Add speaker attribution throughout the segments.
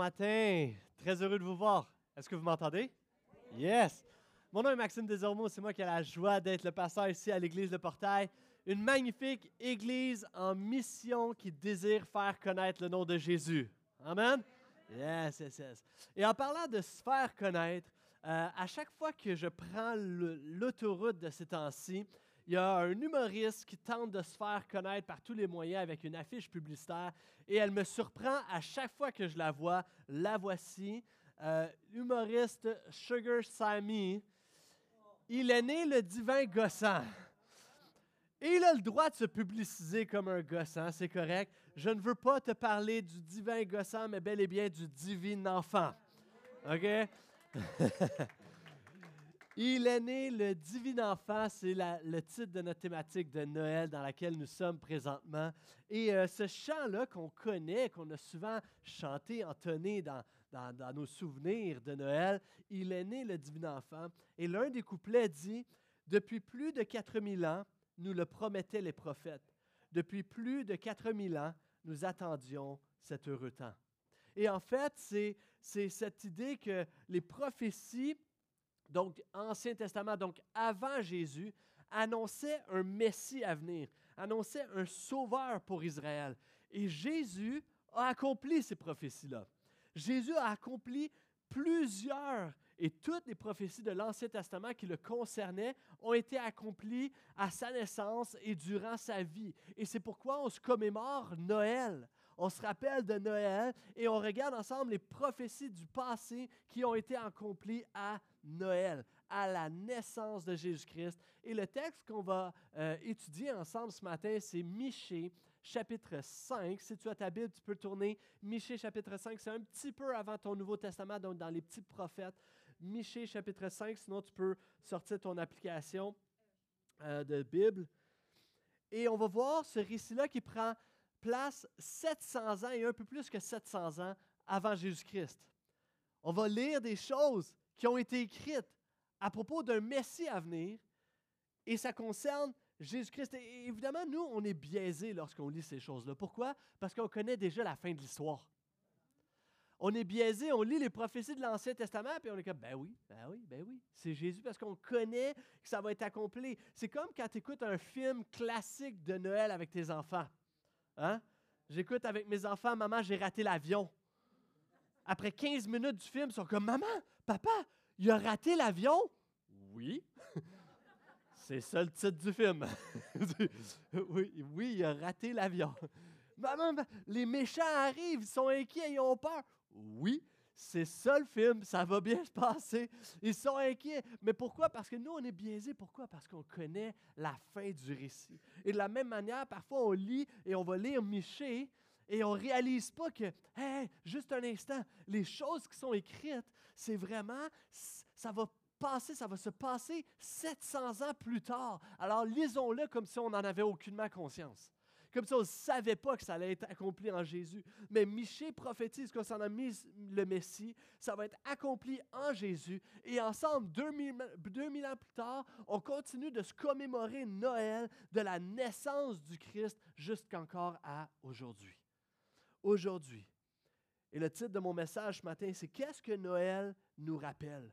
Speaker 1: matin, très heureux de vous voir. Est-ce que vous m'entendez? Yes! Mon nom est Maxime Desormeaux, c'est moi qui ai la joie d'être le pasteur ici à l'église de Portail, une magnifique église en mission qui désire faire connaître le nom de Jésus. Amen? Yes, yes, yes. Et en parlant de se faire connaître, euh, à chaque fois que je prends l'autoroute de ces temps-ci, il y a un humoriste qui tente de se faire connaître par tous les moyens avec une affiche publicitaire et elle me surprend à chaque fois que je la vois. La voici, euh, humoriste Sugar Sammy. Il est né le divin gossant. Et il a le droit de se publiciser comme un gossant, c'est correct. Je ne veux pas te parler du divin gossant, mais bel et bien du divin enfant. OK? Il est né le divin enfant, c'est le titre de notre thématique de Noël dans laquelle nous sommes présentement. Et euh, ce chant-là qu'on connaît, qu'on a souvent chanté, entonné dans, dans, dans, nos souvenirs de Noël, il est né le divin enfant. Et l'un des couplets dit, Depuis plus de 4000 ans, nous le promettaient les prophètes. Depuis plus de 4000 ans, nous attendions cet heureux temps. Et en fait, c'est cette idée que les prophéties donc Ancien Testament, donc avant Jésus, annonçait un Messie à venir, annonçait un sauveur pour Israël. Et Jésus a accompli ces prophéties-là. Jésus a accompli plusieurs et toutes les prophéties de l'Ancien Testament qui le concernaient ont été accomplies à sa naissance et durant sa vie. Et c'est pourquoi on se commémore Noël. On se rappelle de Noël et on regarde ensemble les prophéties du passé qui ont été accomplies à Noël, à la naissance de Jésus-Christ. Et le texte qu'on va euh, étudier ensemble ce matin, c'est Michée, chapitre 5. Si tu as ta Bible, tu peux tourner Michée, chapitre 5. C'est un petit peu avant ton Nouveau Testament, donc dans les petits prophètes. Michée, chapitre 5. Sinon, tu peux sortir ton application euh, de Bible. Et on va voir ce récit-là qui prend place 700 ans et un peu plus que 700 ans avant Jésus-Christ. On va lire des choses qui ont été écrites à propos d'un Messie à venir et ça concerne Jésus-Christ. Et évidemment, nous, on est biaisés lorsqu'on lit ces choses-là. Pourquoi? Parce qu'on connaît déjà la fin de l'histoire. On est biaisé, on lit les prophéties de l'Ancien Testament, puis on est comme, ben oui, ben oui, ben oui, c'est Jésus parce qu'on connaît que ça va être accompli. C'est comme quand tu écoutes un film classique de Noël avec tes enfants. Hein? J'écoute avec mes enfants, maman, j'ai raté l'avion. Après 15 minutes du film, sont comme Maman, papa, il a raté l'avion? Oui. C'est ça le titre du film. oui, oui, il a raté l'avion. Maman, les méchants arrivent, ils sont inquiets, ils ont peur. Oui, c'est ça le film, ça va bien se passer. Ils sont inquiets. Mais pourquoi? Parce que nous, on est biaisés. Pourquoi? Parce qu'on connaît la fin du récit. Et de la même manière, parfois, on lit et on va lire Michée et on ne réalise pas que, hé, juste un instant, les choses qui sont écrites, c'est vraiment, ça va passer, ça va se passer 700 ans plus tard. Alors lisons-le comme si on n'en avait aucunement conscience. Comme si on ne savait pas que ça allait être accompli en Jésus. Mais Michée prophétise qu'on s'en a mis le Messie. Ça va être accompli en Jésus. Et ensemble, 2000, 2000 ans plus tard, on continue de se commémorer Noël de la naissance du Christ jusqu'encore à aujourd'hui aujourd'hui. Et le titre de mon message ce matin, c'est Qu'est-ce que Noël nous rappelle?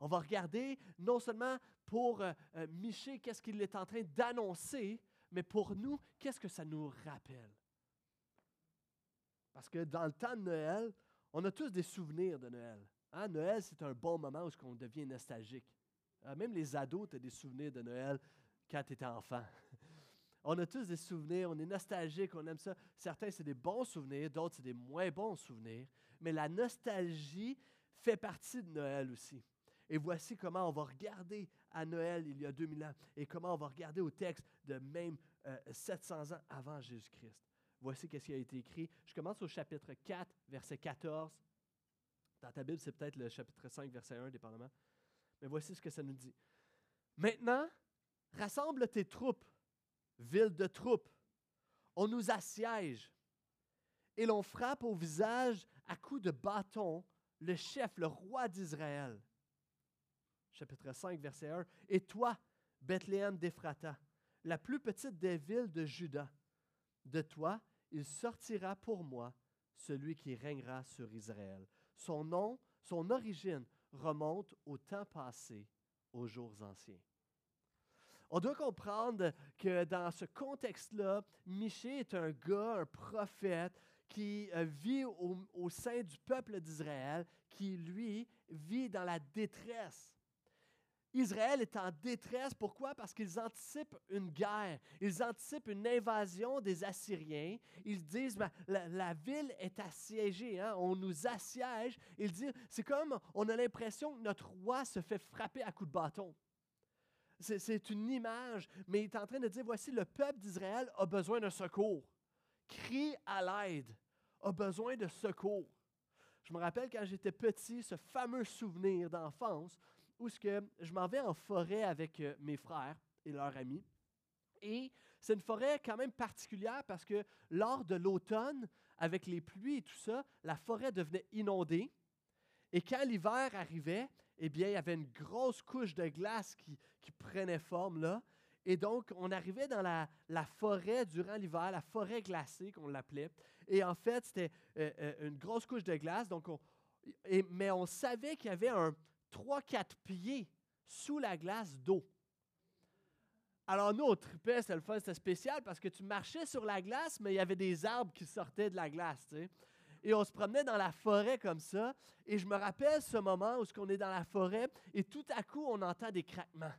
Speaker 1: On va regarder non seulement pour euh, euh, Miché, qu'est-ce qu'il est en train d'annoncer, mais pour nous, qu'est-ce que ça nous rappelle? Parce que dans le temps de Noël, on a tous des souvenirs de Noël. Hein? Noël, c'est un bon moment où on devient nostalgique. Euh, même les ados, tu as des souvenirs de Noël quand tu étais enfant. On a tous des souvenirs, on est nostalgique, on aime ça. Certains, c'est des bons souvenirs, d'autres, c'est des moins bons souvenirs. Mais la nostalgie fait partie de Noël aussi. Et voici comment on va regarder à Noël il y a 2000 ans et comment on va regarder au texte de même 700 euh, ans avant Jésus-Christ. Voici ce qui a été écrit. Je commence au chapitre 4, verset 14. Dans ta Bible, c'est peut-être le chapitre 5, verset 1, dépendamment. Mais voici ce que ça nous dit. Maintenant, rassemble tes troupes ville de troupes. On nous assiège et l'on frappe au visage à coups de bâton le chef, le roi d'Israël. Chapitre 5, verset 1. Et toi, Bethléem d'Ephrata, la plus petite des villes de Juda, de toi, il sortira pour moi celui qui régnera sur Israël. Son nom, son origine remonte au temps passé, aux jours anciens. On doit comprendre que dans ce contexte-là, Michée est un gars, un prophète qui euh, vit au, sein du peuple d'Israël, qui, lui, vit dans la détresse. Israël est en détresse. Pourquoi? Parce qu'ils anticipent une guerre. Ils anticipent une invasion des Assyriens. Ils disent, ben, la, ville est assiégée, hein? on nous assiège. Ils disent, c'est comme, on a l'impression que notre roi se fait frapper à coups de bâton. C'est une image, mais il est en train de dire, voici, le peuple d'Israël a besoin d'un secours. Crie à l'aide, a besoin de secours. Je me rappelle quand j'étais petit, ce fameux souvenir d'enfance où je m'en vais en forêt avec euh, mes frères et leurs amis. Et c'est une forêt quand même particulière parce que lors de l'automne, avec les pluies et tout ça, la forêt devenait inondée. Et quand l'hiver arrivait, eh bien, il y avait une grosse couche de glace qui, prenait forme là. Et donc, on arrivait dans la, forêt durant l'hiver, la forêt glacée qu'on l'appelait. Et en fait, c'était euh, euh, une grosse couche de glace. Donc mais on savait qu'il y avait un, 3-4 pieds sous la glace d'eau. Alors nous, au tripait, c'était le fun, c'était spécial parce que tu marchais sur la glace, mais il y avait des arbres qui sortaient de la glace. Et on se promenait dans la forêt comme ça. Et je me rappelle ce moment où on est dans la forêt et tout à coup, on entend des craquements.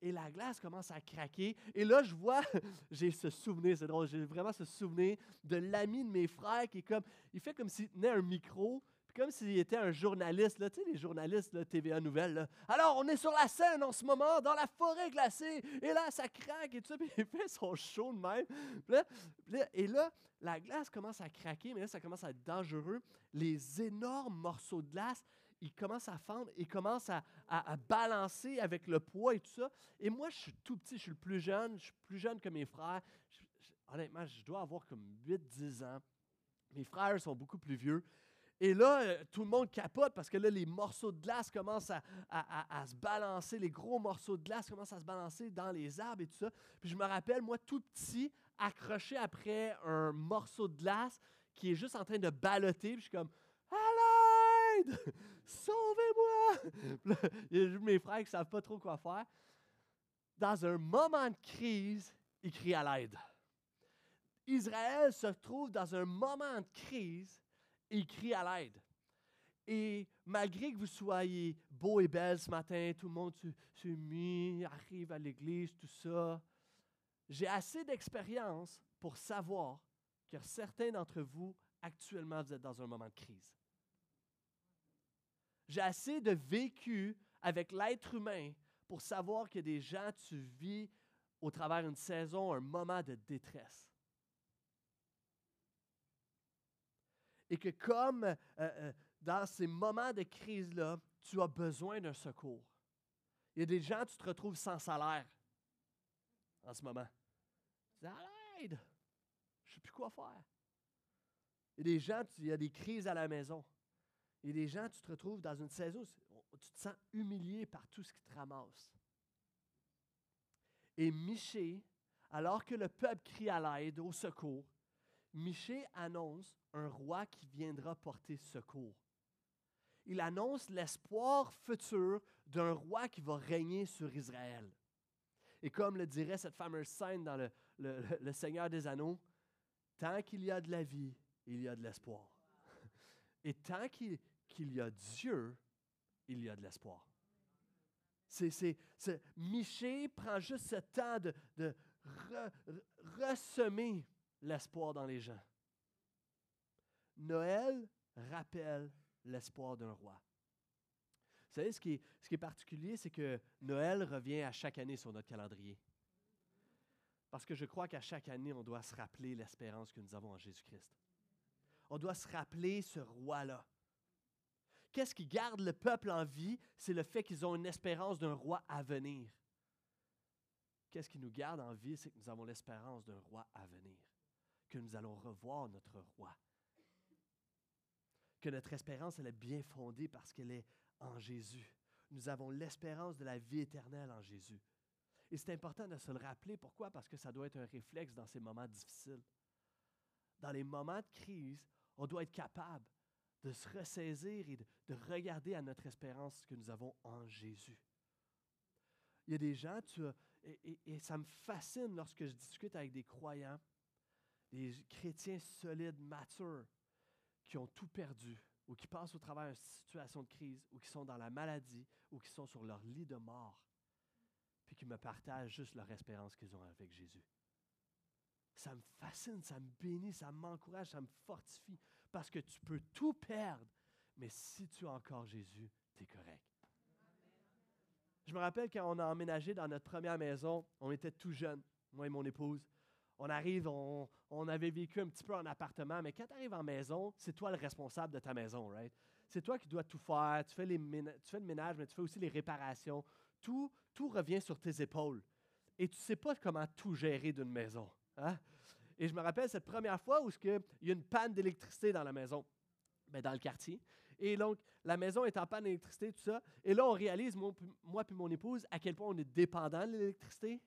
Speaker 1: Et la glace commence à craquer. Et là, je vois, j'ai ce souvenir, c'est drôle, j'ai vraiment ce souvenir de l'ami de mes frères qui comme, il fait comme s'il tenait un micro, comme s'il était un journaliste, tu sais, les journalistes là, TVA Nouvelles. Alors, on est sur la scène en ce moment, dans la forêt glacée, et là, ça craque et tout ça, puis il fait son show de même. et là, la glace commence à craquer, mais là, ça commence à être dangereux. Les énormes morceaux de glace, ils commencent à fendre, ils commencent à, à, balancer avec le poids et tout ça. Et moi, je suis tout petit, je suis le plus jeune, je suis plus jeune que mes frères. honnêtement, je dois avoir comme 8-10 ans. Mes frères sont beaucoup plus vieux. Et là, euh, tout le monde capote parce que là, les morceaux de glace commencent à, se balancer, les gros morceaux de glace commencent à se balancer dans les arbres et tout ça. Puis je me rappelle, moi, tout petit, accroché après un morceau de glace qui est juste en train de balloter. Puis je suis comme, à l'aide! Sauvez-moi! Il y a mes frères qui ne savent pas trop quoi faire. Dans un moment de crise, ils crient à l'aide. Israël se trouve dans un moment de crise il crie à l'aide. Et malgré que vous soyez beau et belle ce matin, tout le monde se, mis, arrive à l'église, tout ça, j'ai assez d'expérience pour savoir que certains d'entre vous, actuellement, vous êtes dans un moment de crise. J'ai assez de vécu avec l'être humain pour savoir que des gens, tu vis au travers d'une saison, un moment de détresse. Et que comme euh, euh, dans ces moments de crise-là, tu as besoin d'un secours. Il y a des gens, tu te retrouves sans salaire en ce moment. Tu dis, à l'aide, je ne sais plus quoi faire. Il y a des gens, il y a des crises à la maison. Il y a des gens, tu te retrouves dans une saison où tu te sens humilié par tout ce qui te ramasse. Et Miché, alors que le peuple crie à l'aide, au secours, Miché annonce un roi qui viendra porter secours. Il annonce l'espoir futur d'un roi qui va régner sur Israël. Et comme le dirait cette fameuse scène dans le, Seigneur des Anneaux, tant qu'il y a de la vie, il y a de l'espoir. Et tant qu'il y a Dieu, il y a de l'espoir. Miché prend juste ce temps de, de ressemer l'espoir dans les gens. Noël rappelle l'espoir d'un roi. Vous savez, ce qui est, particulier, c'est que Noël revient à chaque année sur notre calendrier. Parce que je crois qu'à chaque année, on doit se rappeler l'espérance que nous avons en Jésus-Christ. On doit se rappeler ce roi-là. Qu'est-ce qui garde le peuple en vie? C'est le fait qu'ils ont une espérance d'un roi à venir. Qu'est-ce qui nous garde en vie? C'est que nous avons l'espérance d'un roi à venir que nous allons revoir notre roi. Que notre espérance, elle est bien fondée parce qu'elle est en Jésus. Nous avons l'espérance de la vie éternelle en Jésus. Et c'est important de se le rappeler. Pourquoi? Parce que ça doit être un réflexe dans ces moments difficiles. dans les moments de crise, on doit être capable de se ressaisir et de, regarder à notre espérance que nous avons en Jésus. Il y a des gens, tu et, et, ça me fascine lorsque je discute avec des croyants, des chrétiens solides, matures, qui ont tout perdu, ou qui passent au travers d'une situation de crise, ou qui sont dans la maladie, ou qui sont sur leur lit de mort, puis qui me partagent juste leur espérance qu'ils ont avec Jésus. Ça me fascine, ça me bénit, ça m'encourage, ça me fortifie, parce que tu peux tout perdre, mais si tu as encore Jésus, tu es correct. Je me rappelle quand on a emménagé dans notre première maison, on était tout jeunes, moi et mon épouse. On arrive, on, avait vécu un petit peu en appartement, mais quand tu arrives en maison, c'est toi le responsable de ta maison, right? C'est toi qui dois tout faire. Tu fais, le ménage, mais tu fais aussi les réparations. Tout, tout revient sur tes épaules. Et tu ne sais pas comment tout gérer d'une maison. Hein? Et je me rappelle cette première fois où il y a une panne d'électricité dans la maison, ben, dans le quartier. Et donc, la maison est en panne d'électricité, tout ça. Et là, on réalise, moi, moi et mon épouse, à quel point on est dépendant de l'électricité.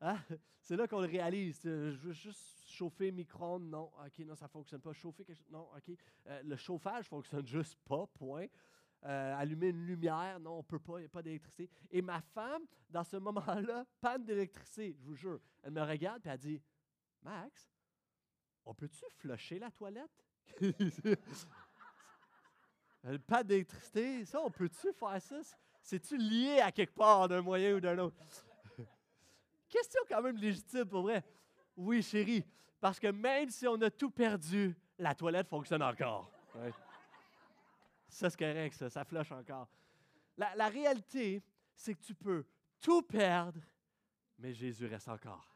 Speaker 1: Hein? C'est là qu'on le réalise. Je veux juste chauffer micro-ondes. Non, OK, non, ça ne fonctionne pas. Chauffer quelque chose. Non, OK. Euh, le chauffage ne fonctionne juste pas, point. Euh, allumer une lumière, non, on ne peut pas, il n'y a pas d'électricité. Et ma femme, dans ce moment-là, panne d'électricité, je vous jure, elle me regarde et elle dit Max, on peut-tu flusher la toilette? Pas d'électricité, ça, on peut-tu faire ça? C'est-tu lié à quelque part d'un moyen ou d'un autre? Question quand même légitime pour vrai. Oui, chérie, parce que même si on a tout perdu, la toilette fonctionne encore. Ça, c'est correct, ça, ça flush encore. La, la réalité, c'est que tu peux tout perdre, mais Jésus reste encore.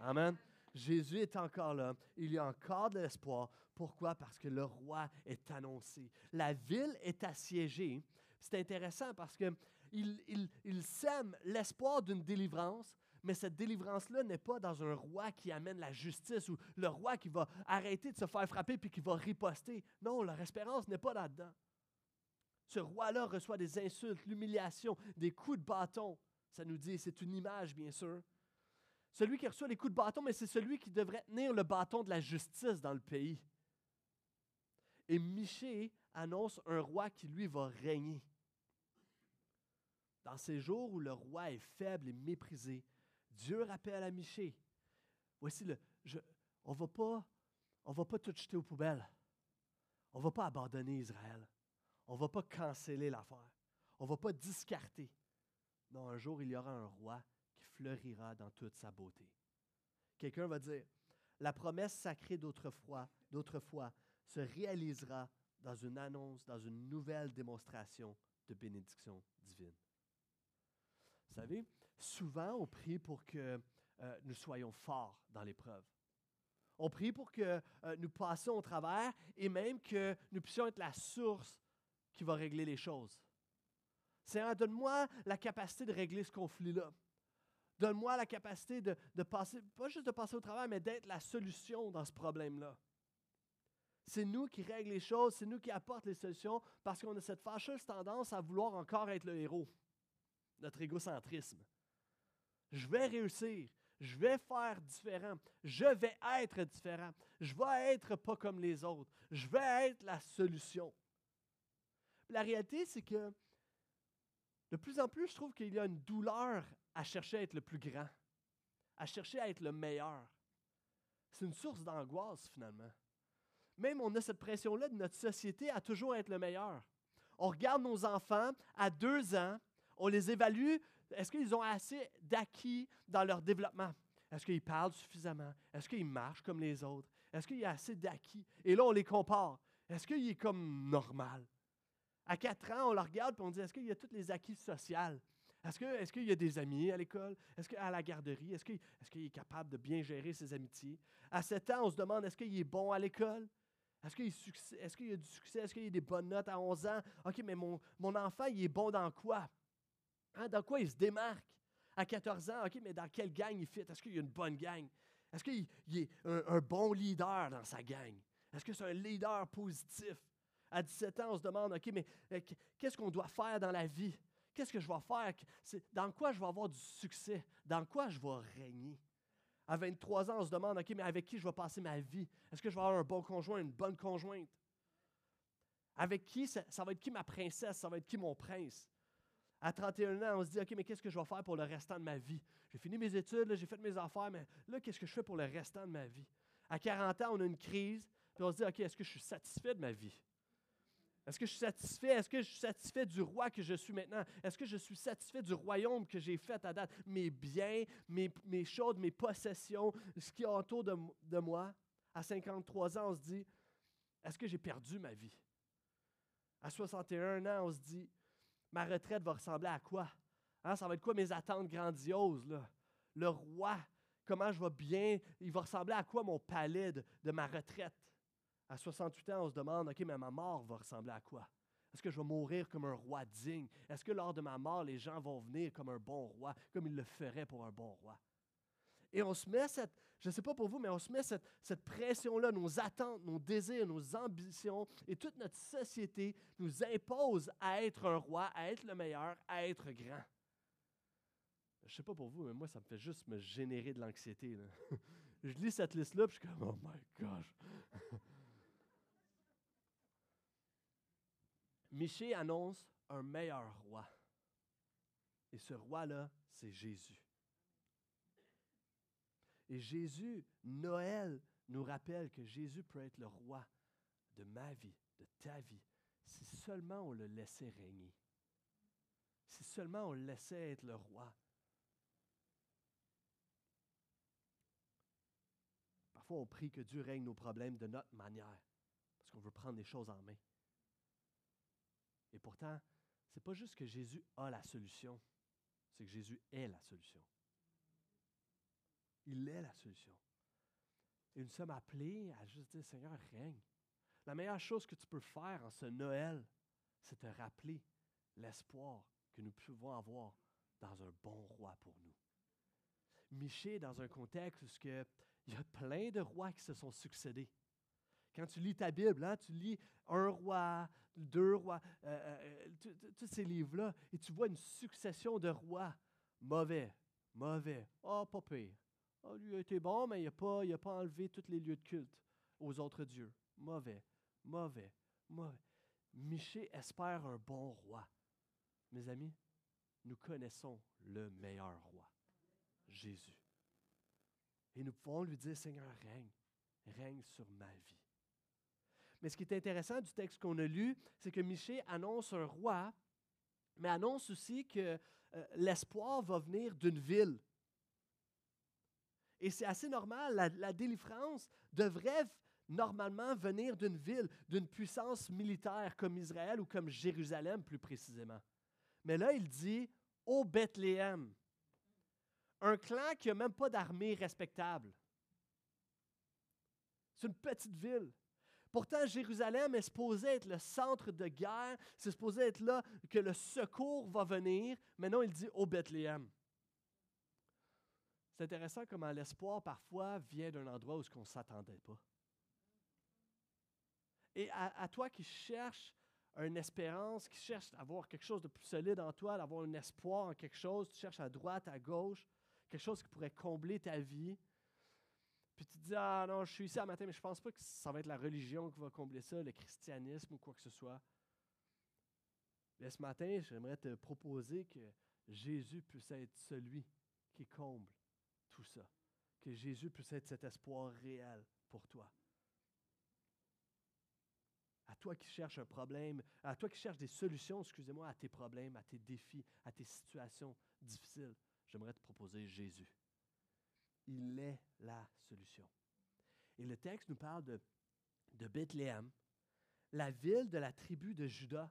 Speaker 1: Amen. Jésus est encore là. Il y a encore de l'espoir. Pourquoi? Parce que le roi est annoncé. La ville est assiégée. C'est intéressant parce qu'il il, il sème l'espoir d'une délivrance, mais cette délivrance-là n'est pas dans un roi qui amène la justice ou le roi qui va arrêter de se faire frapper puis qui va riposter. Non, leur espérance n'est pas là-dedans. Ce roi-là reçoit des insultes, l'humiliation, des coups de bâton. Ça nous dit, c'est une image, bien sûr. Celui qui reçoit les coups de bâton, mais c'est celui qui devrait tenir le bâton de la justice dans le pays. Et Michée annonce un roi qui, lui, va régner. Dans ces jours où le roi est faible et méprisé, Dieu rappelle à Michée, voici le, on ne va pas, va pas tout jeter aux poubelles. On ne va pas abandonner Israël. On ne va pas canceller l'affaire. On ne va pas discarter. Non, un jour, il y aura un roi fleurira dans toute sa beauté. Quelqu'un va dire, la promesse sacrée d'autrefois, d'autrefois se réalisera dans une annonce, dans une nouvelle démonstration de bénédiction divine. Vous savez, souvent on prie pour que euh, nous soyons forts dans l'épreuve. On prie pour que euh, nous passions au travers et même que nous puissions être la source qui va régler les choses. Seigneur, donne-moi la capacité de régler ce conflit-là. Donne-moi la capacité de, passer, pas juste de passer au travail, mais d'être la solution dans ce problème-là. C'est nous qui règlons les choses, c'est nous qui apportons les solutions parce qu'on a cette fâcheuse tendance à vouloir encore être le héros. Notre égocentrisme. Je vais réussir, je vais faire différent, je vais être différent, je vais être pas comme les autres, je vais être la solution. La réalité, c'est que de plus en plus, je trouve qu'il y a une douleur à chercher à être le plus grand, à chercher à être le meilleur. C'est une source d'angoisse finalement. Même on a cette pression-là de notre société à toujours être le meilleur. On regarde nos enfants à deux ans, on les évalue. Est-ce qu'ils ont assez d'acquis dans leur développement? Est-ce qu'ils parlent suffisamment? Est-ce qu'ils marchent comme les autres? Est-ce qu'il y a assez d'acquis? Et là, on les compare. Est-ce qu'il est comme normal? À quatre ans, on le regarde et on dit est-ce qu'il a tous les acquis sociaux? Est-ce qu'il y a des amis à l'école? Est-ce qu'à la garderie? Est-ce qu'il est, capable de bien gérer ses amitiés? À 7 ans, on se demande est-ce qu'il est bon à l'école? Est-ce qu'il est a du succès? Est-ce qu'il a des bonnes notes à 11 ans? OK, mais mon, mon enfant, il est bon dans quoi? Hein, dans quoi il se démarque? À 14 ans, OK, mais dans quelle gang il fit? Est-ce qu'il y a une bonne gang? Est-ce qu'il est un, bon leader dans sa gang? Est-ce que c'est un leader positif? À 17 ans, on se demande, OK, mais euh, qu'est-ce qu'on doit faire dans la vie? Qu'est-ce que je vais faire? Dans quoi je vais avoir du succès? Dans quoi je vais régner? À 23 ans, on se demande, OK, mais avec qui je vais passer ma vie? Est-ce que je vais avoir un bon conjoint, une bonne conjointe? Avec qui, ça, va être qui ma princesse? Ça va être qui mon prince? À 31 ans, on se dit, OK, mais qu'est-ce que je vais faire pour le restant de ma vie? J'ai fini mes études, j'ai fait mes affaires, mais là, qu'est-ce que je fais pour le restant de ma vie? À 40 ans, on a une crise, puis on se dit, OK, est-ce que je suis satisfait de ma vie? Est-ce que je suis satisfait? Est-ce que je suis satisfait du roi que je suis maintenant? Est-ce que je suis satisfait du royaume que j'ai fait à date? Mes biens, mes, mes choses, mes possessions, ce qui est autour de, de moi. À 53 ans, on se dit, est-ce que j'ai perdu ma vie? À 61 ans, on se dit, ma retraite va ressembler à quoi? Hein, ça va être quoi mes attentes grandioses? Le roi, comment je vais bien, il va ressembler à quoi mon palais de ma retraite? À 68 ans, on se demande, OK, mais ma mort va ressembler à quoi? Est-ce que je vais mourir comme un roi digne? Est-ce que lors de ma mort, les gens vont venir comme un bon roi, comme ils le feraient pour un bon roi? Et on se met cette, je ne sais pas pour vous, mais on se met cette, pression-là, nos attentes, nos désirs, nos ambitions, et toute notre société nous impose à être un roi, à être le meilleur, à être grand. Je ne sais pas pour vous, mais moi, ça me fait juste me générer de l'anxiété. je lis cette liste-là, puis je suis comme, oh my gosh. Michée annonce un meilleur roi. Et ce roi-là, c'est Jésus. Et Jésus, Noël, nous rappelle que Jésus peut être le roi de ma vie, de ta vie, si seulement on le laissait régner. Si seulement on le laissait être le roi. Parfois, on prie que Dieu règne nos problèmes de notre manière, parce qu'on veut prendre les choses en main. Et pourtant, ce n'est pas juste que Jésus a la solution, c'est que Jésus est la solution. Il est la solution. Et nous sommes appelés à juste dire, Seigneur, règne. La meilleure chose que tu peux faire en ce Noël, c'est te rappeler l'espoir que nous pouvons avoir dans un bon roi pour nous. Miché dans un contexte où il y a plein de rois qui se sont succédés. Quand tu lis ta Bible, hein, tu lis un roi, deux rois, euh, euh, tous ces livres-là, et tu vois une succession de rois mauvais, mauvais, oh, pas pire. Oh, lui a été bon, mais il n'a pas, enlevé tous les lieux de culte aux autres dieux. Mauvais, mauvais, mauvais. Miché espère un bon roi. Mes amis, nous connaissons le meilleur roi, Jésus. Et nous pouvons lui dire, Seigneur, règne, règne sur ma vie. Mais ce qui est intéressant du texte qu'on a lu, c'est que Michée annonce un roi, mais annonce aussi que euh, l'espoir va venir d'une ville. Et c'est assez normal, la, délivrance devrait normalement venir d'une ville, d'une puissance militaire comme Israël ou comme Jérusalem plus précisément. Mais là, il dit au Bethléem, un clan qui n'a même pas d'armée respectable. C'est une petite ville. Pourtant, Jérusalem est supposé être le centre de guerre, c'est supposé être là que le secours va venir. Maintenant, il dit au Bethléem. C'est intéressant comment l'espoir parfois vient d'un endroit où on ne s'attendait pas. Et à, toi qui cherches une espérance, qui cherche à avoir quelque chose de plus solide en toi, d'avoir un espoir en quelque chose, tu cherches à droite, à gauche, quelque chose qui pourrait combler ta vie, puis tu te dis, ah non, je suis ici à matin, mais je ne pense pas que ça va être la religion qui va combler ça, le christianisme ou quoi que ce soit. Mais ce matin, j'aimerais te proposer que Jésus puisse être celui qui comble tout ça. Que Jésus puisse être cet espoir réel pour toi. À toi qui cherches un problème, à toi qui cherches des solutions, excusez-moi, à tes problèmes, à tes défis, à tes situations difficiles, j'aimerais te proposer Jésus. Il est la solution. Et le texte nous parle de, de Bethléem, la ville de la tribu de Juda.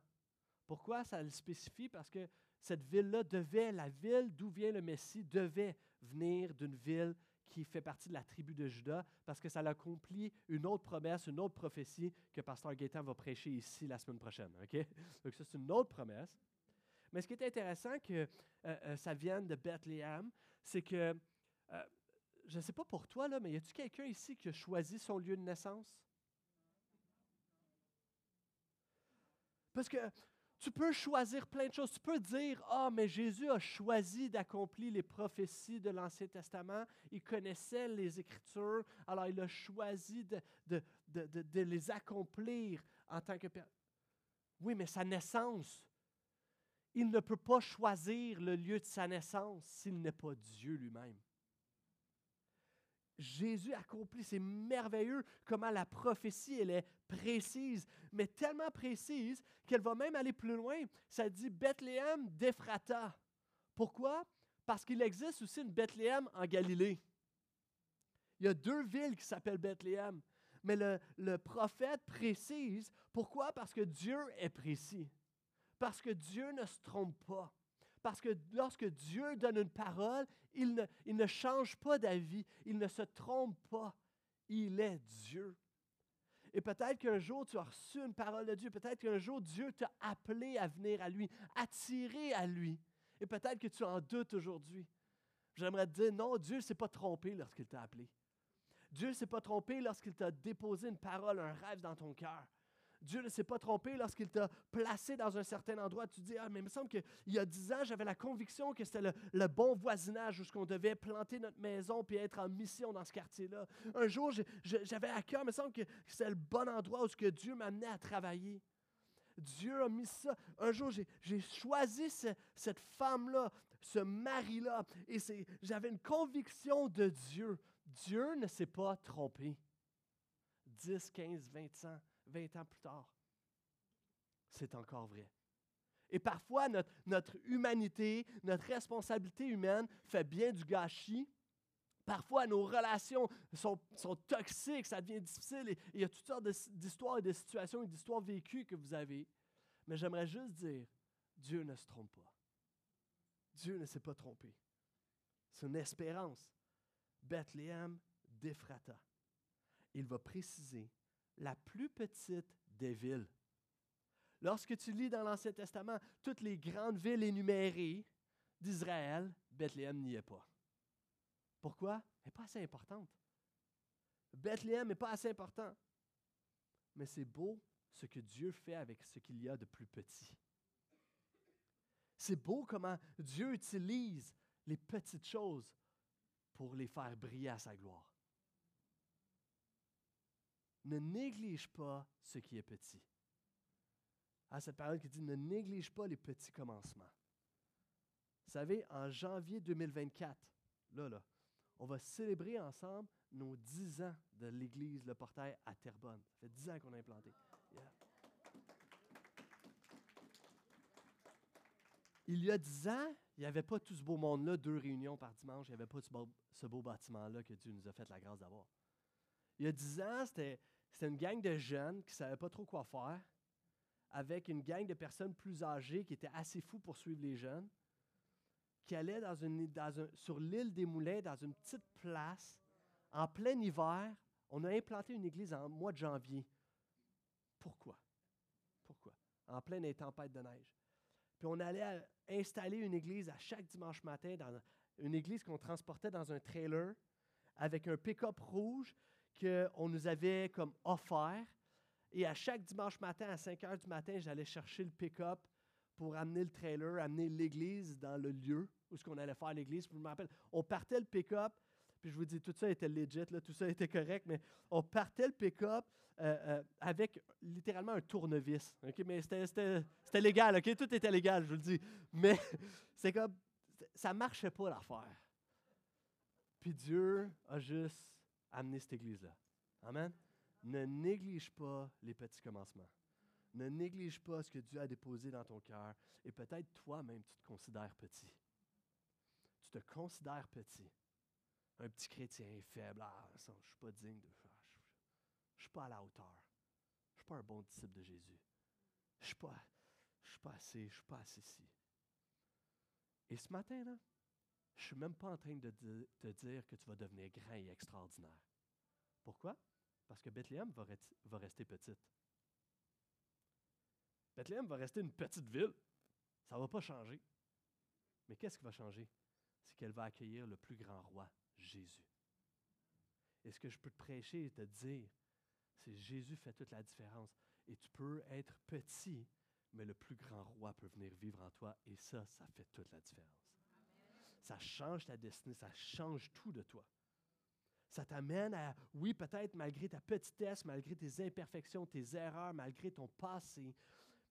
Speaker 1: Pourquoi ça le spécifie? Parce que cette ville-là devait, la ville d'où vient le Messie, devait venir d'une ville qui fait partie de la tribu de Juda, parce que ça accomplit une autre promesse, une autre prophétie que Pasteur Gaétan va prêcher ici la semaine prochaine. Donc, ça, c'est une autre promesse. Mais ce qui est intéressant que euh, euh, ça vienne de Bethléem, c'est que euh, je ne sais pas pour toi, là, mais y a-t-il quelqu'un ici qui a choisi son lieu de naissance? Parce que Tu peux choisir plein de choses. Tu peux dire, ah, mais Jésus a choisi d'accomplir les prophéties de l'Ancien Testament. Il connaissait les Écritures, alors il a choisi de, de, les accomplir en tant que Père. Oui, mais sa naissance, il ne peut pas choisir le lieu de sa naissance s'il n'est pas Dieu lui-même. Jésus accomplit, c'est merveilleux comment la prophétie, elle est précise, mais tellement précise qu'elle va même aller plus loin. Ça dit Bethléem d'Ephrata. Pourquoi? Parce qu'il existe aussi une Bethléem en Galilée. Il y a deux villes qui s'appellent Bethléem. Mais le, le prophète précise. Pourquoi? Parce que Dieu est précis. Parce que Dieu ne se trompe pas. Parce que lorsque Dieu donne une parole, il ne, change pas d'avis, il ne se trompe pas. Il est Dieu. Et peut-être qu'un jour, tu as reçu une parole de Dieu. Peut-être qu'un jour, Dieu t'a appelé à venir à lui, attiré à lui. Et peut-être que tu en doutes aujourd'hui. J'aimerais te dire, non, Dieu ne s'est pas trompé lorsqu'il t'a appelé. Dieu ne s'est pas trompé lorsqu'il t'a déposé une parole, un rêve dans ton cœur. Dieu ne s'est pas trompé lorsqu'il t'a placé dans un certain endroit. Tu dis, ah, mais il me semble qu'il y a dix ans, j'avais la conviction que c'était le, bon voisinage où on devait planter notre maison puis être en mission dans ce quartier-là. Un jour, j'avais à cœur, il me semble que c'était le bon endroit où que Dieu m'amenait à travailler. Dieu a mis ça. Un jour, j'ai choisi cette femme-là, ce mari-là, et j'avais une conviction de Dieu. Dieu ne s'est pas trompé. 10, 15, 20 ans 20 ans plus tard. C'est encore vrai. Et parfois, notre, humanité, notre responsabilité humaine fait bien du gâchis. Parfois, nos relations sont, toxiques, ça devient difficile. Il y a toutes sortes d'histoires et de situations et d'histoires vécues que vous avez. Mais j'aimerais juste dire, Dieu ne se trompe pas. Dieu ne s'est pas trompé. C'est une espérance. Bethléem d'Ephrata. Il va préciser la plus petite des villes. Lorsque tu lis dans l'Ancien Testament toutes les grandes villes énumérées d'Israël, Bethléem n'y est pas. Pourquoi? Elle n'est pas assez importante. Bethléem n'est pas assez important. Mais c'est beau ce que Dieu fait avec ce qu'il y a de plus petit. C'est beau comment Dieu utilise les petites choses pour les faire briller à sa gloire ne néglige pas ce qui est petit. À cette parole qui dit ne néglige pas les petits commencements. Vous savez, en janvier 2024, là, là, on va célébrer ensemble nos dix ans de l'Église Le Portail à Terrebonne. Ça fait dix ans qu'on a implanté. Il y a dix ans, il n'y avait pas tout ce beau monde-là, deux réunions par dimanche. Il n'y avait pas ce beau, beau bâtiment-là que Dieu nous a fait la grâce d'avoir. Il y a dix ans, c'était c'était une gang de jeunes qui ne savaient pas trop quoi faire, avec une gang de personnes plus âgées qui étaient assez fous pour suivre les jeunes, qui allaient sur l'île des Moulins, dans une petite place, en plein hiver. On a implanté une église en mois de janvier. Pourquoi? Pourquoi? En pleine tempête de neige. Puis on allait installer une église à chaque dimanche matin, dans une église qu'on transportait dans un trailer avec un pick-up rouge qu'on nous avait comme offert. Et à chaque dimanche matin, à 5 heures du matin, j'allais chercher le pick-up pour amener le trailer, amener l'église dans le lieu où ce qu'on allait faire l'église. Je me rappelle, on partait le pick-up, puis je vous dis, tout ça était legit, là, tout ça était correct, mais on partait le pick-up euh, euh, avec littéralement un tournevis. Mais c'était légal, OK? Tout était légal, je vous le dis. Mais c'est comme, ça marchait pas l'affaire. Puis Dieu a juste amener cette Église-là. Amen? Ne néglige pas les petits commencements. Ne néglige pas ce que Dieu a déposé dans ton cœur. Et peut-être toi-même, tu te considères petit. Tu te considères petit. Un petit chrétien faible. Ah, je ne suis pas digne de. je ne suis pas à la hauteur. Je ne suis pas un bon disciple de Jésus. Je ne suis, pas, suis pas assez. Je suis pas assez. Et ce matin, là, je ne suis même pas en train de te dire que tu vas devenir grand et extraordinaire. Pourquoi? Parce que Bethléem va, va rester petite. Bethléem va rester une petite ville. Ça ne va pas changer. Mais qu'est-ce qui va changer? C'est qu'elle va accueillir le plus grand roi, Jésus. Et ce que je peux te prêcher et te dire, c'est Jésus fait toute la différence. Et tu peux être petit, mais le plus grand roi peut venir vivre en toi et ça, ça fait toute la différence. Ça change ta destinée, ça change tout de toi. Ça t'amène à, oui, peut-être malgré ta petitesse, malgré tes imperfections, tes erreurs, malgré ton passé,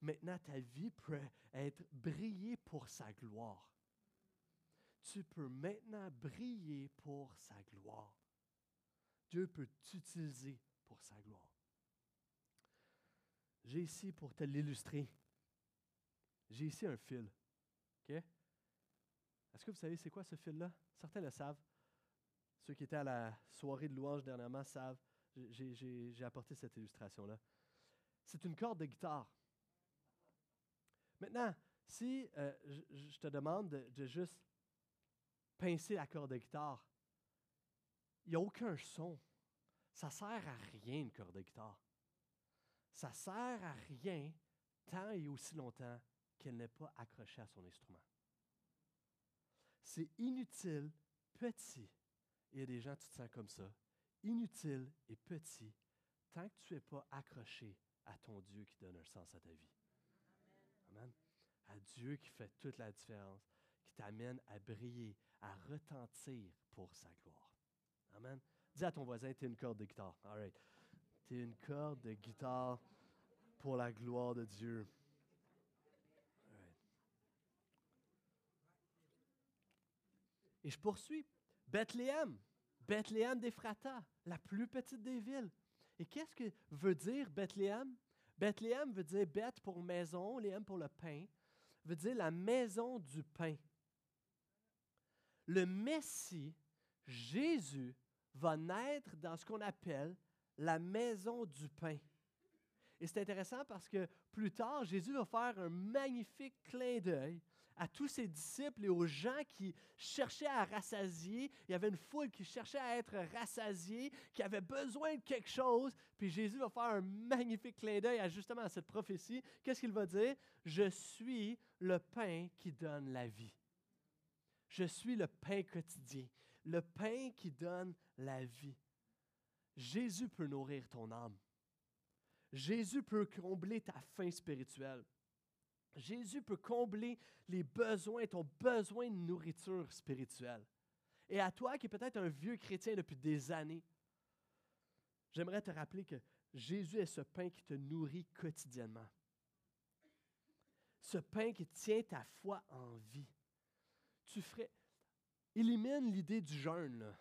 Speaker 1: maintenant ta vie peut être brillée pour sa gloire. Tu peux maintenant briller pour sa gloire. Dieu peut t'utiliser pour sa gloire. J'ai ici pour te l'illustrer. J'ai ici un fil. OK? Est-ce que vous savez c'est quoi ce fil-là? Certains le savent. Ceux qui étaient à la soirée de louange dernièrement savent. J'ai apporté cette illustration-là. C'est une corde de guitare. Maintenant, si euh, je, te demande de, juste pincer la corde de guitare, il n'y a aucun son. Ça ne sert à rien, une corde de guitare. Ça ne sert à rien tant et aussi longtemps qu'elle n'est pas accrochée à son instrument. C'est inutile, petit. Il y a des gens, tu te sens comme ça. Inutile et petit, tant que tu n'es pas accroché à ton Dieu qui donne un sens à ta vie. Amen. À Dieu qui fait toute la différence, qui t'amène à briller, à retentir pour sa gloire. Amen. Dis à ton voisin, tu es une corde de guitare. All right. Tu es une corde de guitare pour la gloire de Dieu. Et je poursuis. Bethléem, Bethléem d'Ephrata, la plus petite des villes. Et qu'est-ce que veut dire Bethléem? Bethléem veut dire bête pour maison, Léem pour le pain, veut dire la maison du pain. Le Messie, Jésus, va naître dans ce qu'on appelle la maison du pain. Et c'est intéressant parce que plus tard, Jésus va faire un magnifique clin d'œil à tous ses disciples et aux gens qui cherchaient à rassasier. Il y avait une foule qui cherchait à être rassasiée, qui avait besoin de quelque chose. Puis Jésus va faire un magnifique clin d'œil à justement à cette prophétie. Qu'est-ce qu'il va dire? Je suis le pain qui donne la vie. Je suis le pain quotidien, le pain qui donne la vie. Jésus peut nourrir ton âme. Jésus peut combler ta faim spirituelle. Jésus peut combler les besoins, ton besoin de nourriture spirituelle. Et à toi qui es peut-être un vieux chrétien depuis des années, j'aimerais te rappeler que Jésus est ce pain qui te nourrit quotidiennement. Ce pain qui tient ta foi en vie. Tu ferais. Élimine l'idée du jeûne.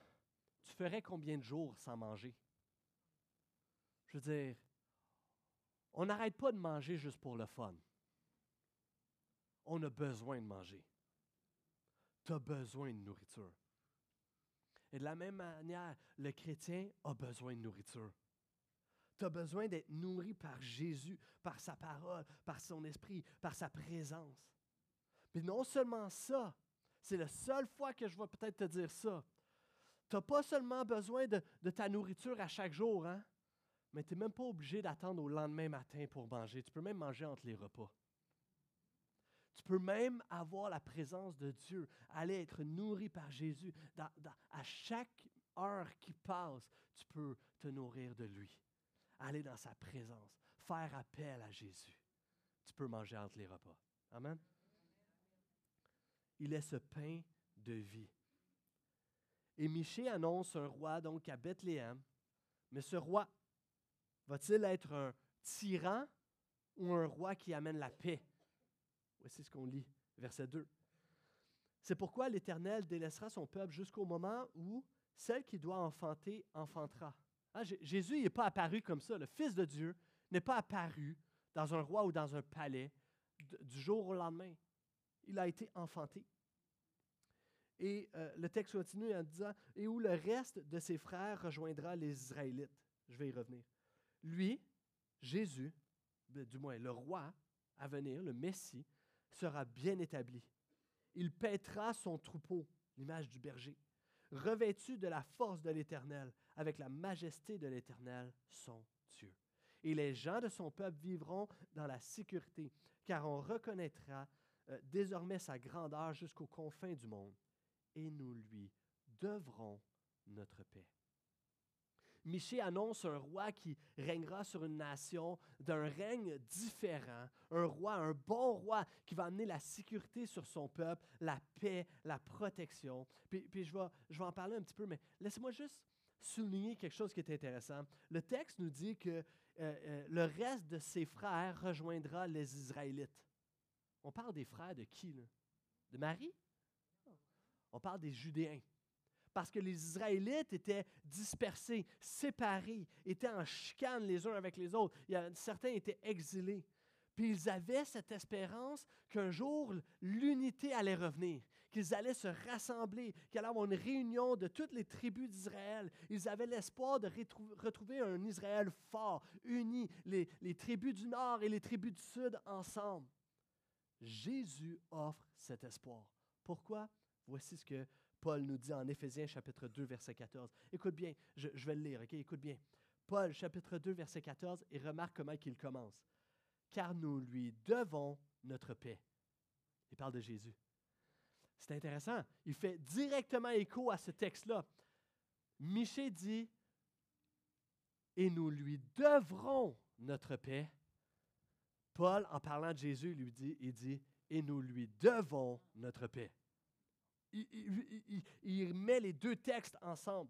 Speaker 1: Tu ferais combien de jours sans manger? Je veux dire, on n'arrête pas de manger juste pour le fun. On a besoin de manger. Tu as besoin de nourriture. Et de la même manière, le chrétien a besoin de nourriture. Tu as besoin d'être nourri par Jésus, par sa parole, par son esprit, par sa présence. Puis non seulement ça, c'est la seule fois que je vais peut-être te dire ça. Tu n'as pas seulement besoin de, ta nourriture à chaque jour, hein? mais tu n'es même pas obligé d'attendre au lendemain matin pour manger. Tu peux même manger entre les repas. Tu peux même avoir la présence de Dieu, aller être nourri par Jésus. à chaque heure qui passe, tu peux te nourrir de lui. Aller dans sa présence, faire appel à Jésus. Tu peux manger entre les repas. Amen. Il est ce pain de vie. Et Michée annonce un roi donc à Bethléem, mais ce roi Va-t-il être un tyran ou un roi qui amène la paix? Voici ce qu'on lit, verset 2. C'est pourquoi l'Éternel délaissera son peuple jusqu'au moment où celle qui doit enfanter enfantera. Ah, Jésus n'est pas apparu comme ça. Le Fils de Dieu n'est pas apparu dans un roi ou dans un palais du jour au lendemain. Il a été enfanté. Et euh, le texte continue en disant, et où le reste de ses frères rejoindra les Israélites. Je vais y revenir lui, Jésus, ben, du moins le roi à venir, le Messie, sera bien établi. Il paîtra son troupeau, l'image du berger, revêtu de la force de l'Éternel, avec la majesté de l'Éternel, son Dieu. Et les gens de son peuple vivront dans la sécurité, car on reconnaîtra euh, désormais sa grandeur jusqu'aux confins du monde, et nous lui devrons notre paix. Michée annonce un roi qui régnera sur une nation d'un règne différent, un roi, un bon roi qui va amener la sécurité sur son peuple, la paix, la protection. Puis, je, vais, je vais en parler un petit peu, mais laissez-moi juste souligner quelque chose qui est intéressant. Le texte nous dit que euh, euh, le reste de ses frères rejoindra les Israélites. On parle des frères de qui? De Marie? On parle des Judéens. Parce que les Israélites étaient dispersés, séparés, étaient en chicane les uns avec les autres. Certains étaient exilés. Puis ils avaient cette espérance qu'un jour, l'unité allait revenir, qu'ils allaient se rassembler, qu'il allait avoir une réunion de toutes les tribus d'Israël. Ils avaient l'espoir de retrouver un Israël fort, uni, les, les tribus du nord et les tribus du sud ensemble. Jésus offre cet espoir. Pourquoi? Voici ce que Paul nous dit en Éphésiens chapitre 2, verset 14. Écoute bien, je, vais le lire, OK? Écoute bien. Paul chapitre 2, verset 14, et remarque comment il commence. Car nous lui devons notre paix. Il parle de Jésus. C'est intéressant. Il fait directement écho à ce texte-là. Michée dit, et nous lui devrons notre paix. Paul, en parlant de Jésus, lui dit, il dit, et nous lui devons notre paix il, met les deux textes ensemble.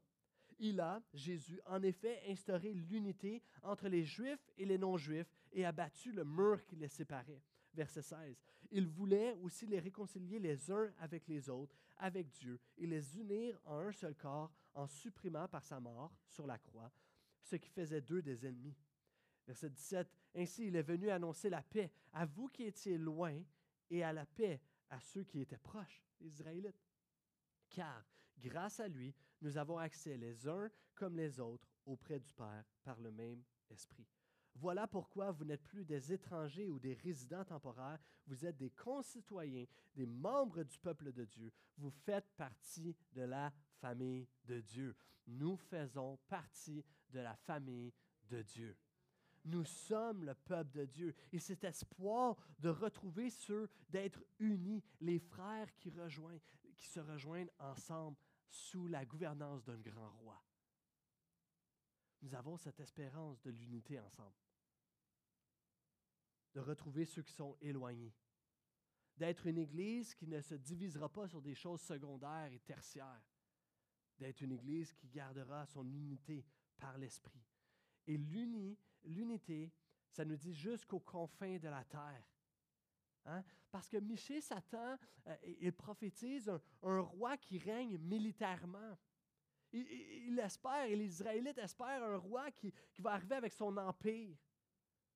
Speaker 1: Il a, Jésus, en effet instauré l'unité entre les Juifs et les non-Juifs et abattu le mur qui les séparait. Verset 16. Il voulait aussi les réconcilier les uns avec les autres, avec Dieu, et les unir en un seul corps en supprimant par sa mort sur la croix ce qui faisait d'eux des ennemis. Verset 17. Ainsi, il est venu annoncer la paix à vous qui étiez loin et à la paix à ceux qui étaient proches, les Israélites car grâce à lui, nous avons accès les uns comme les autres auprès du Père par le même Esprit. Voilà pourquoi vous n'êtes plus des étrangers ou des résidents temporaires, vous êtes des concitoyens, des membres du peuple de Dieu. Vous faites partie de la famille de Dieu. Nous faisons partie de la famille de Dieu. Nous sommes le peuple de Dieu. Et cet espoir de retrouver ceux, d'être unis, les frères qui rejoignent, qui se rejoignent ensemble sous la gouvernance d'un grand roi. Nous avons cette espérance de l'unité ensemble, de retrouver ceux qui sont éloignés, d'être une Église qui ne se divisera pas sur des choses secondaires et tertiaires, d'être une Église qui gardera son unité par l'Esprit. Et l'unité, ça nous dit jusqu'aux confins de la terre. Hein? Parce que Michée s'attend, euh, prophétise un, roi qui règne militairement. Il, espère, et les Israélites espèrent un roi qui, qui va arriver avec son empire.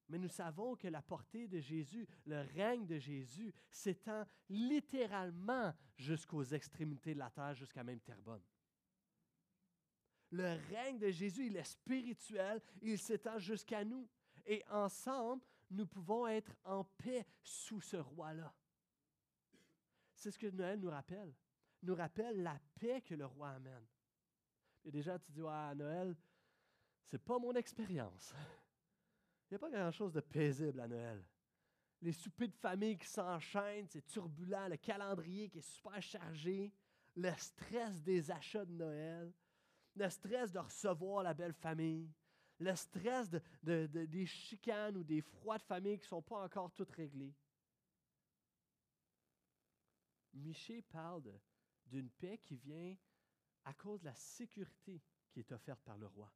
Speaker 1: Mais nous savons que la portée de Jésus, le règne de Jésus, s'étend littéralement jusqu'aux extrémités de la terre, jusqu'à même Terrebonne. Le règne de Jésus, il est spirituel, il s'étend jusqu'à nous. Et ensemble, nous pouvons être en paix sous ce roi-là. C'est ce que Noël nous rappelle. Nous rappelle la paix que le roi amène. Et déjà, tu dis, à Noël, c'est pas mon expérience. Il n'y a pas grand-chose de paisible à Noël. Les soupers de famille qui s'enchaînent, c'est turbulent, le calendrier qui est super chargé, le stress des achats de Noël, le stress de recevoir la belle famille, le stress de, des chicanes ou des froids de famille qui ne sont pas encore toutes réglées. Miché parle d'une paix qui vient à cause de la sécurité qui est offerte par le roi.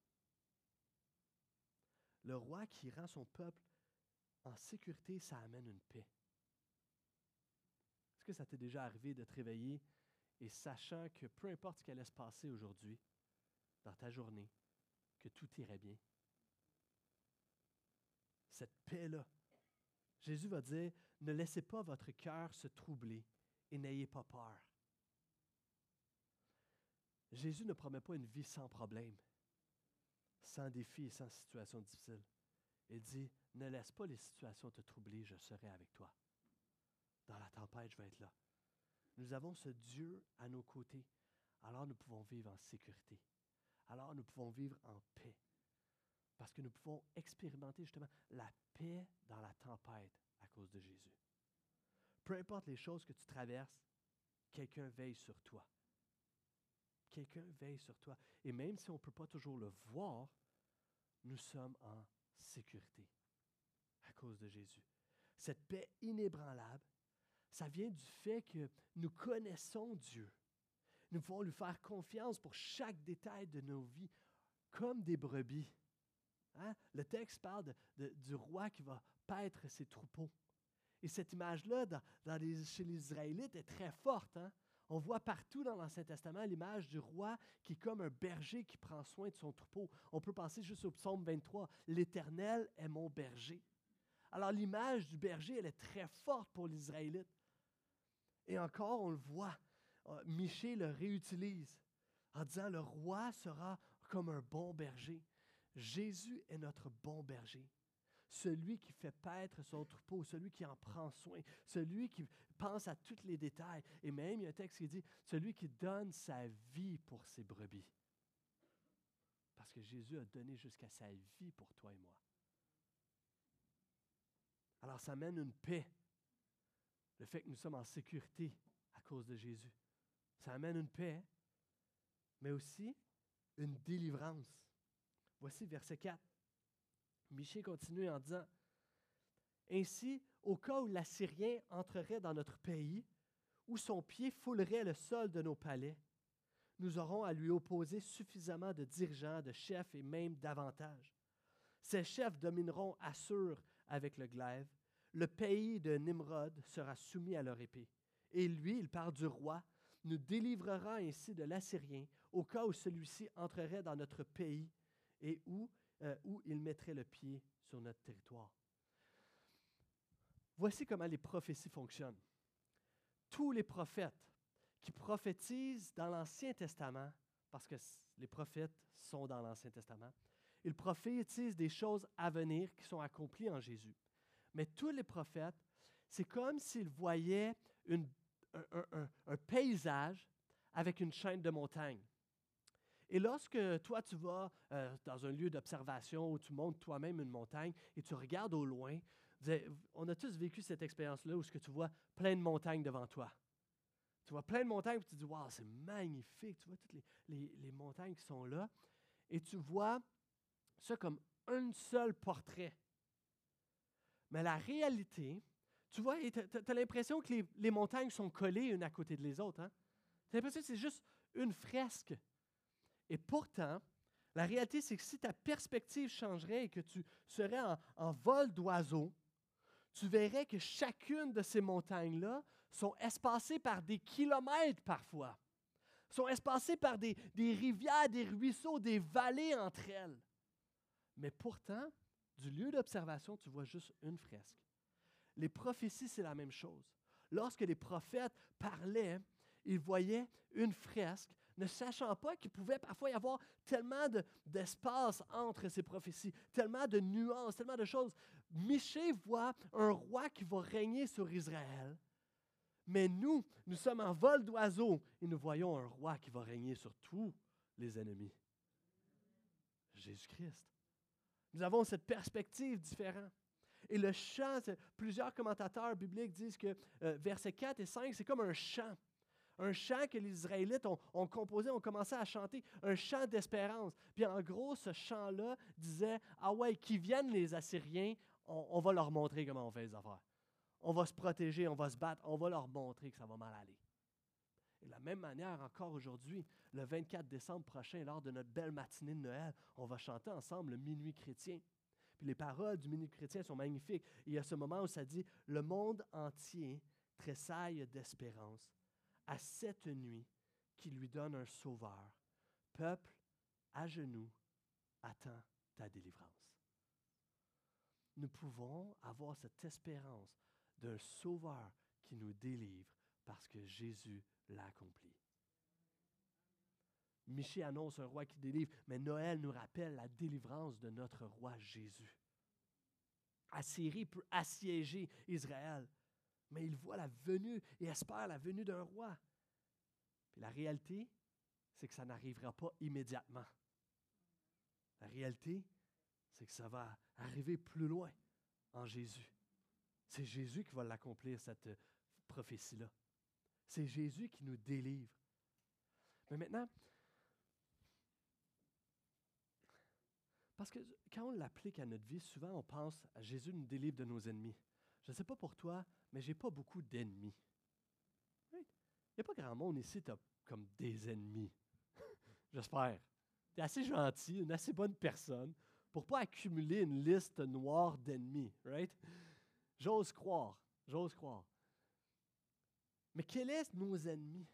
Speaker 1: Le roi qui rend son peuple en sécurité, ça amène une paix. Est-ce que ça t'est déjà arrivé de te réveiller et sachant que peu importe ce qui allait se passer aujourd'hui, dans ta journée, que tout irait bien? Cette paix-là. Jésus va dire, ne laissez pas votre cœur se troubler et n'ayez pas peur. Jésus ne promet pas une vie sans problème, sans défis et sans situation difficile. Il dit, ne laisse pas les situations te troubler, je serai avec toi. Dans la tempête, je vais être là. Nous avons ce Dieu à nos côtés, alors nous pouvons vivre en sécurité. Alors nous pouvons vivre en paix. Parce que nous pouvons expérimenter justement la paix dans la tempête à cause de Jésus. Peu importe les choses que tu traverses, quelqu'un veille sur toi. Quelqu'un veille sur toi. Et même si on ne peut pas toujours le voir, nous sommes en sécurité à cause de Jésus. Cette paix inébranlable, ça vient du fait que nous connaissons Dieu. Nous pouvons lui faire confiance pour chaque détail de nos vies, comme des brebis. Hein? Le texte parle du roi qui va paître ses troupeaux. Et cette image-là, chez les Israélites, est très forte. Hein? On voit partout dans l'Ancien Testament l'image du roi qui est comme un berger qui prend soin de son troupeau. On peut penser juste au psaume 23, L'Éternel est mon berger. Alors l'image du berger, elle est très forte pour les Israélites. Et encore, on le voit, euh, Michée le réutilise en disant, le roi sera comme un bon berger. Jésus est notre bon berger celui qui fait paître son troupeau, celui qui en prend soin, celui qui pense à tous les détails. Et même, il y a un texte qui dit, celui qui donne sa vie pour ses brebis. Parce que Jésus a donné jusqu'à sa vie pour toi et moi. Alors ça mène une paix. Le fait que nous sommes en sécurité à cause de Jésus. Ça amène une paix, mais aussi une délivrance. Voici verset 4. Michée continue en disant Ainsi, au cas où l'Assyrien entrerait dans notre pays, où son pied foulerait le sol de nos palais, nous aurons à lui opposer suffisamment de dirigeants, de chefs et même davantage. Ces chefs domineront Assur avec le glaive. Le pays de Nimrod sera soumis à leur épée. Et lui, il parle du roi, nous délivrera ainsi de l'Assyrien au cas où celui-ci entrerait dans notre pays et où euh, où il mettrait le pied sur notre territoire. Voici comment les prophéties fonctionnent. Tous les prophètes qui prophétisent dans l'Ancien Testament, parce que les prophètes sont dans l'Ancien Testament, ils prophétisent des choses à venir qui sont accomplies en Jésus. Mais tous les prophètes, c'est comme s'ils voyaient un, paysage avec une chaîne de montagnes. Et lorsque toi, tu vas euh, dans un lieu d'observation où tu montes toi-même une montagne et tu regardes au loin, on a tous vécu cette expérience-là où ce que tu vois plein de montagnes devant toi. Tu vois plein de montagnes et tu te dis, waouh, c'est magnifique. Tu vois toutes les, les, montagnes qui sont là. Et tu vois ça comme un seul portrait. Mais la réalité, tu vois, tu as, l'impression que les, les, montagnes sont collées une à côté de les autres. Hein? Tu as l'impression que c'est juste une fresque. Et pourtant, la réalité, c'est que si ta perspective changerait et que tu serais en, vol d'oiseau, tu verrais que chacune de ces montagnes-là sont espacées par des kilomètres parfois, sont espacées par des, des rivières, des ruisseaux, des vallées entre elles. Mais pourtant, du lieu d'observation, tu vois juste une fresque. Les prophéties, c'est la même chose. Lorsque les prophètes parlaient, ils voyaient une fresque ne sachant pas qu'il pouvait parfois y avoir tellement d'espace entre ces prophéties, tellement de nuances, tellement de choses. Michée voit un roi qui va régner sur Israël, mais nous, nous sommes en vol d'oiseau et nous voyons un roi qui va régner sur tous les ennemis. Jésus-Christ. Nous avons cette perspective différente. Et le chant, plusieurs commentateurs bibliques disent que euh, versets 4 et 5, c'est comme un chant un chant que les Israélites ont, composé, ont commencé à chanter, un chant d'espérance. Puis en gros, ce chant-là disait, ah ouais, qui viennent les Assyriens, on, va leur montrer comment on fait les affaires. On va se protéger, on va se battre, on va leur montrer que ça va mal aller. Et de la même manière, encore aujourd'hui, le 24 décembre prochain, lors de notre belle matinée de Noël, on va chanter ensemble le minuit chrétien. Puis les paroles du minuit chrétien sont magnifiques. il y a ce moment où ça dit Le monde entier tressaille d'espérance à cette nuit qui lui donne un sauveur. Peuple, à genoux, attends ta délivrance. Nous pouvons avoir cette espérance d'un sauveur qui nous délivre parce que Jésus l'a accompli. Michée annonce un roi qui délivre, mais Noël nous rappelle la délivrance de notre roi Jésus. Assyrie peut assiéger Israël, mais il voit la venue et espère la venue d'un roi. La réalité, c'est que ça n'arrivera pas immédiatement. La réalité, c'est que ça va arriver plus loin en Jésus. C'est Jésus qui va l'accomplir, cette euh, prophétie-là. C'est Jésus qui nous délivre. Mais maintenant, parce que quand on l'applique à notre vie, souvent on pense à Jésus nous délivre de nos ennemis. Je ne sais pas pour toi, mais j'ai pas beaucoup d'ennemis. Il n'y a pas grand monde ici comme des ennemis. J'espère. Tu es assez gentil, une assez bonne personne pour pas accumuler une liste noire d'ennemis, right? J'ose croire, j'ose croire. Mais quels sont nos ennemis?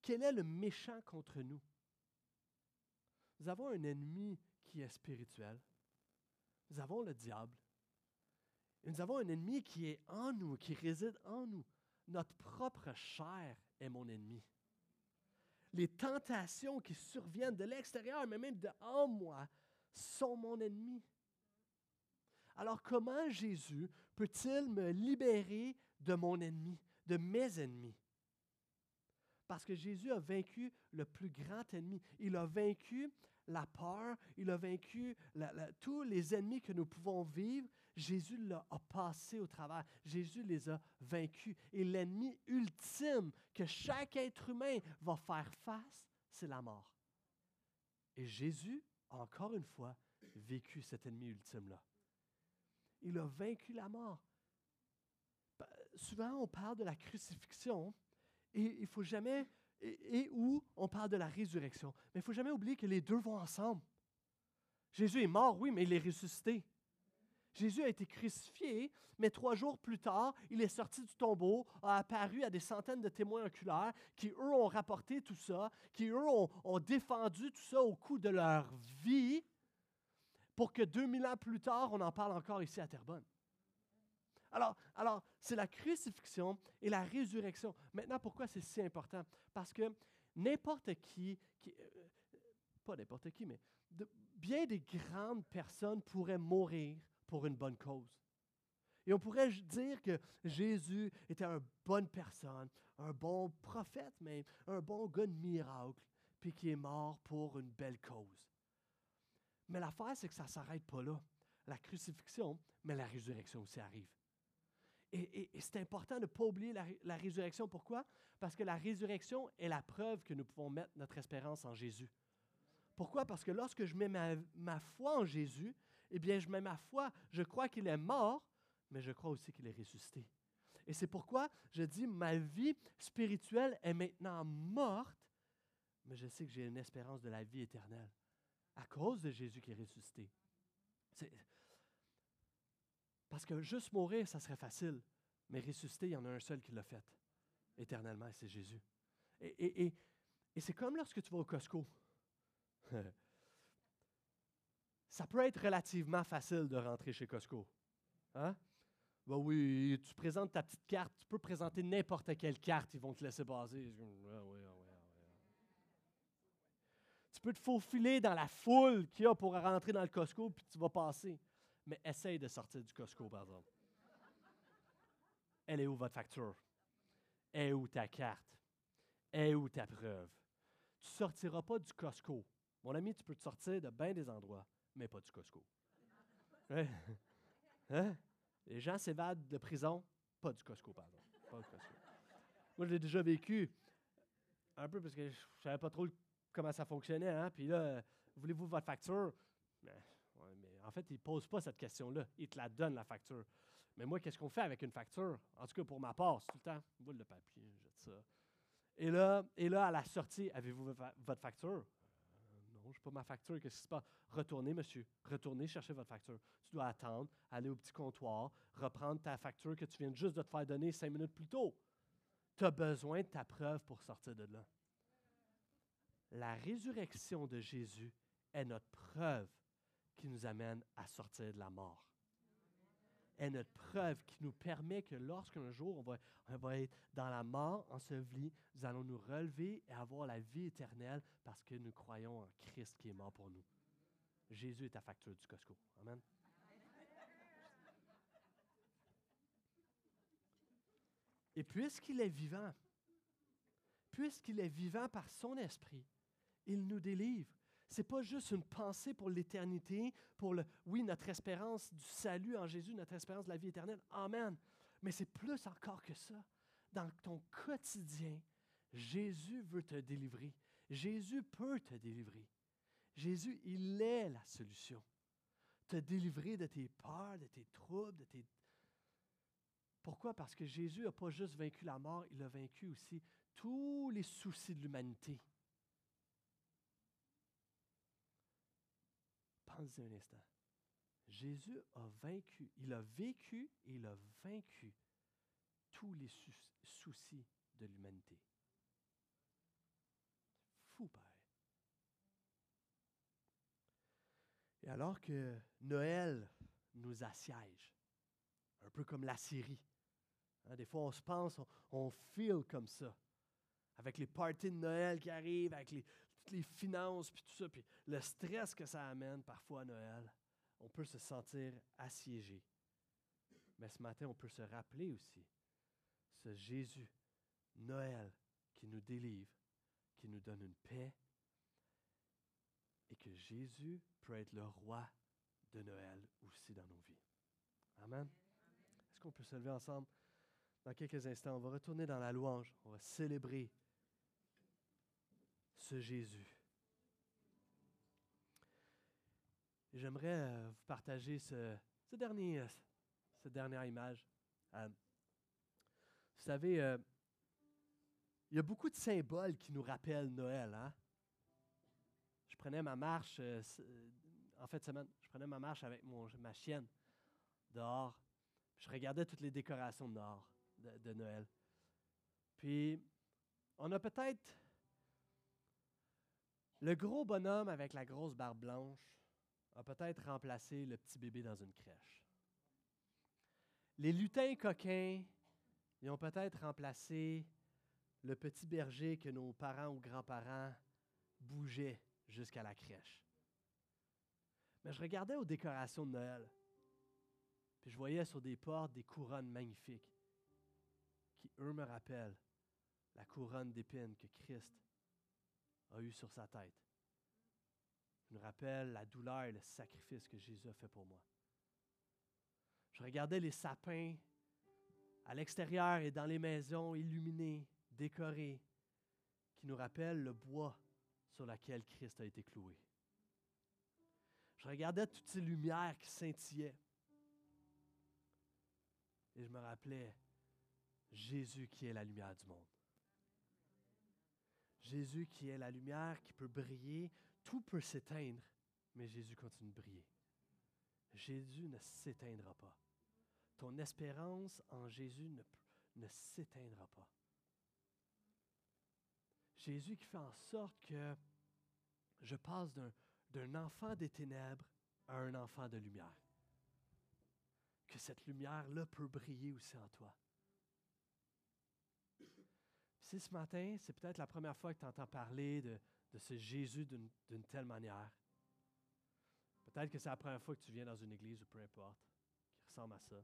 Speaker 1: Quel est le méchant contre nous? Nous avons un ennemi qui est spirituel. Nous avons le diable. Nous avons un ennemi qui est en nous, qui réside en nous. Notre propre chair est mon ennemi. Les tentations qui surviennent de l'extérieur, mais même de en moi, sont mon ennemi. Alors comment Jésus peut-il me libérer de mon ennemi, de mes ennemis? Parce que Jésus a vaincu le plus grand ennemi. Il a vaincu la peur, il a vaincu tous les ennemis que nous pouvons vivre. Jésus l'a passé au travers. Jésus les a vaincus. Et l'ennemi ultime que chaque être humain va faire face, c'est la mort. Et Jésus encore une fois, vécu cet ennemi ultime-là. Il a vaincu la mort. Souvent, on parle de la crucifixion et il faut jamais, et, où on parle de la résurrection. Mais il faut jamais oublier que les deux vont ensemble. Jésus est mort, oui, mais il est ressuscité. Jésus a été crucifié, mais trois jours plus tard, il est sorti du tombeau, a apparu à des centaines de témoins oculaires qui, eux, ont rapporté tout ça, qui, eux, ont, défendu tout ça au coût de leur vie, pour que 2000 ans plus tard, on en parle encore ici à Terrebonne. Alors, alors c'est la crucifixion et la résurrection. Maintenant, pourquoi c'est si important? Parce que n'importe qui, euh, pas n'importe qui, mais bien des grandes personnes pourraient mourir pour une bonne cause. Et on pourrait dire que Jésus était une bonne personne, un bon prophète même, un bon gars de miracle, puis qui est mort pour une belle cause. Mais l'affaire, c'est que ça ne s'arrête pas là. La crucifixion, mais la résurrection aussi arrive. Et, c'est important de ne pas oublier la, résurrection. Pourquoi? Parce que la résurrection est la preuve que nous pouvons mettre notre espérance en Jésus. Pourquoi? Parce que lorsque je mets ma foi en Jésus, eh bien, je mets ma foi, je crois qu'il est mort, mais je crois aussi qu'il est ressuscité. Et c'est pourquoi je dis, ma vie spirituelle est maintenant morte, mais je sais que j'ai une espérance de la vie éternelle à cause de Jésus qui est ressuscité. Parce que juste mourir, ça serait facile, mais ressusciter, il y en a un seul qui l'a fait, éternellement, c'est Jésus. Et c'est comme lorsque tu vas au Costco. ça peut être relativement facile de rentrer chez Costco. Hein? Ben oui, tu présentes ta petite carte, tu peux présenter n'importe quelle carte, ils vont te laisser passer. tu peux te faufiler dans la foule qu'il y a pour rentrer dans le Costco, puis tu vas passer. Mais essaye de sortir du Costco, par exemple. Elle est où votre facture? Elle est où ta carte? Elle est où ta preuve? Tu ne sortiras pas du Costco. Mon ami, tu peux te sortir de bien des endroits mais pas du Costco. Hein? Les gens s'évadent de prison, pas du Costco, pardon. Pas du Costco. Moi, je l'ai déjà vécu un peu parce que je savais pas trop comment ça fonctionnait. Hein? Puis là, voulez-vous votre facture? Mais, en fait, ils ne posent pas cette question-là. Ils te la donnent, la facture. Mais moi, qu'est-ce qu'on fait avec une facture? En tout cas, pour ma part, c'est tout le temps, boule de papier, jette ça. Et là, et là, à la sortie, avez-vous votre facture? Je n'ai pas ma facture, qu'est-ce qui se passe? Retournez, monsieur, retournez chercher votre facture. Tu dois attendre, aller au petit comptoir, reprendre ta facture que tu viens juste de te faire donner cinq minutes plus tôt. Tu as besoin de ta preuve pour sortir de là. La résurrection de Jésus est notre preuve qui nous amène à sortir de la mort est notre preuve qui nous permet que lorsqu'un jour on va, on va être dans la mort ensevelie, nous allons nous relever et avoir la vie éternelle parce que nous croyons en Christ qui est mort pour nous. Jésus est ta facture du Costco. Amen. Et puisqu'il est vivant, puisqu'il est vivant par son esprit, il nous délivre n'est pas juste une pensée pour l'éternité, pour le, oui, notre espérance du salut en Jésus, notre espérance de la vie éternelle. Amen. Mais c'est plus encore que ça. Dans ton quotidien, Jésus veut te délivrer. Jésus peut te délivrer. Jésus, il est la solution. te délivrer de tes peurs, de tes troubles, de tes... Pourquoi? Parce que Jésus n'a pas juste vaincu la mort, il a vaincu aussi tous les soucis de l'humanité. Un instant. Jésus a vaincu, il a vécu et il a vaincu tous les soucis de l'humanité. Fou, pareil. Et alors que Noël nous assiège, un peu comme la Syrie, hein, des fois on se pense, on, on feel comme ça, avec les parties de Noël qui arrivent, avec les, les finances, puis tout ça, puis le stress que ça amène parfois à Noël, on peut se sentir assiégé. Mais ce matin, on peut se rappeler aussi ce Jésus, Noël, qui nous délivre, qui nous donne une paix, et que Jésus peut être le roi de Noël aussi dans nos vies. Amen. Est-ce qu'on peut se lever ensemble? Dans quelques instants, on va retourner dans la louange, on va célébrer Jésus. J'aimerais euh, vous partager ce, dernier, euh, cette dernière image. Euh, vous savez, il y a beaucoup de symboles qui nous rappellent Noël. Hein? Je prenais ma marche, en fait, semaine, je prenais ma marche avec mon, ma chienne dehors. Je regardais toutes les décorations dehors de, de Noël. Puis, on a peut-être le gros bonhomme avec la grosse barbe blanche a peut-être remplacé le petit bébé dans une crèche. Les lutins coquins, ils ont peut-être remplacé le petit berger que nos parents ou grands-parents bougeaient jusqu'à la crèche. Mais je regardais aux décorations de Noël, puis je voyais sur des portes des couronnes magnifiques qui, eux, me rappellent la couronne d'épines que Christ a eu sur sa tête. Il me rappelle la douleur et le sacrifice que Jésus a fait pour moi. Je regardais les sapins à l'extérieur et dans les maisons illuminées, décorées, qui nous rappellent le bois sur lequel Christ a été cloué. Je regardais toutes ces lumières qui scintillaient. Et je me rappelais Jésus qui est la lumière du monde. Jésus qui est la lumière qui peut briller, tout peut s'éteindre, mais Jésus continue de briller. Jésus ne s'éteindra pas. Ton espérance en Jésus ne, s'éteindra pas. Jésus qui fait en sorte que je passe d'un enfant des ténèbres à un enfant de lumière. Que cette lumière-là peut briller aussi en toi. Si ce matin, c'est peut-être la première fois que tu entends parler de, ce Jésus d'une telle manière, peut-être que c'est la première fois que tu viens dans une église ou peu importe, qui ressemble à ça.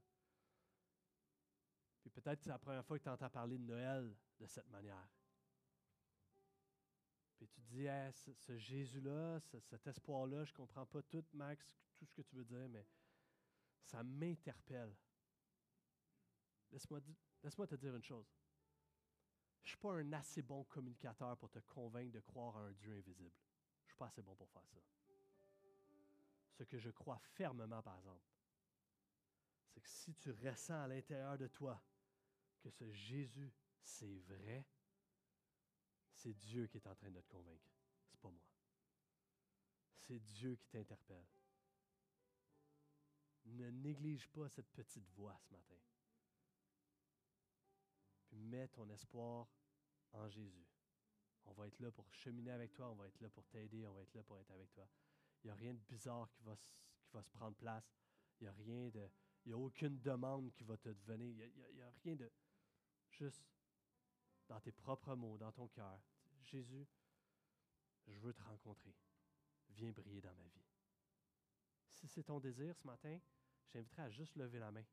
Speaker 1: Puis peut-être que c'est la première fois que tu entends parler de Noël de cette manière. Puis tu te dis, ce, Jésus-là, cet espoir-là, je ne comprends pas tout, Max, tout ce que tu veux dire, mais ça m'interpelle. Laisse-moi laisse te dire une chose. Je ne suis pas un assez bon communicateur pour te convaincre de croire à un Dieu invisible. Je ne suis pas assez bon pour faire ça. Ce que je crois fermement, par exemple, c'est que si tu ressens à l'intérieur de toi que ce Jésus, c'est vrai, c'est Dieu qui est en train de te convaincre. C'est pas moi. C'est Dieu qui t'interpelle. Ne néglige pas cette petite voix ce matin. Mets ton espoir en Jésus. On va être là pour cheminer avec toi, on va être là pour t'aider, on va être là pour être avec toi. Il n'y a rien de bizarre qui va, qui va se prendre place. Il n'y a rien de. Il n'y a aucune demande qui va te devenir. Il n'y a, a, rien de. Juste dans tes propres mots, dans ton cœur. Jésus, je veux te rencontrer. Viens briller dans ma vie. Si c'est ton désir ce matin, j'inviterai à juste lever la main.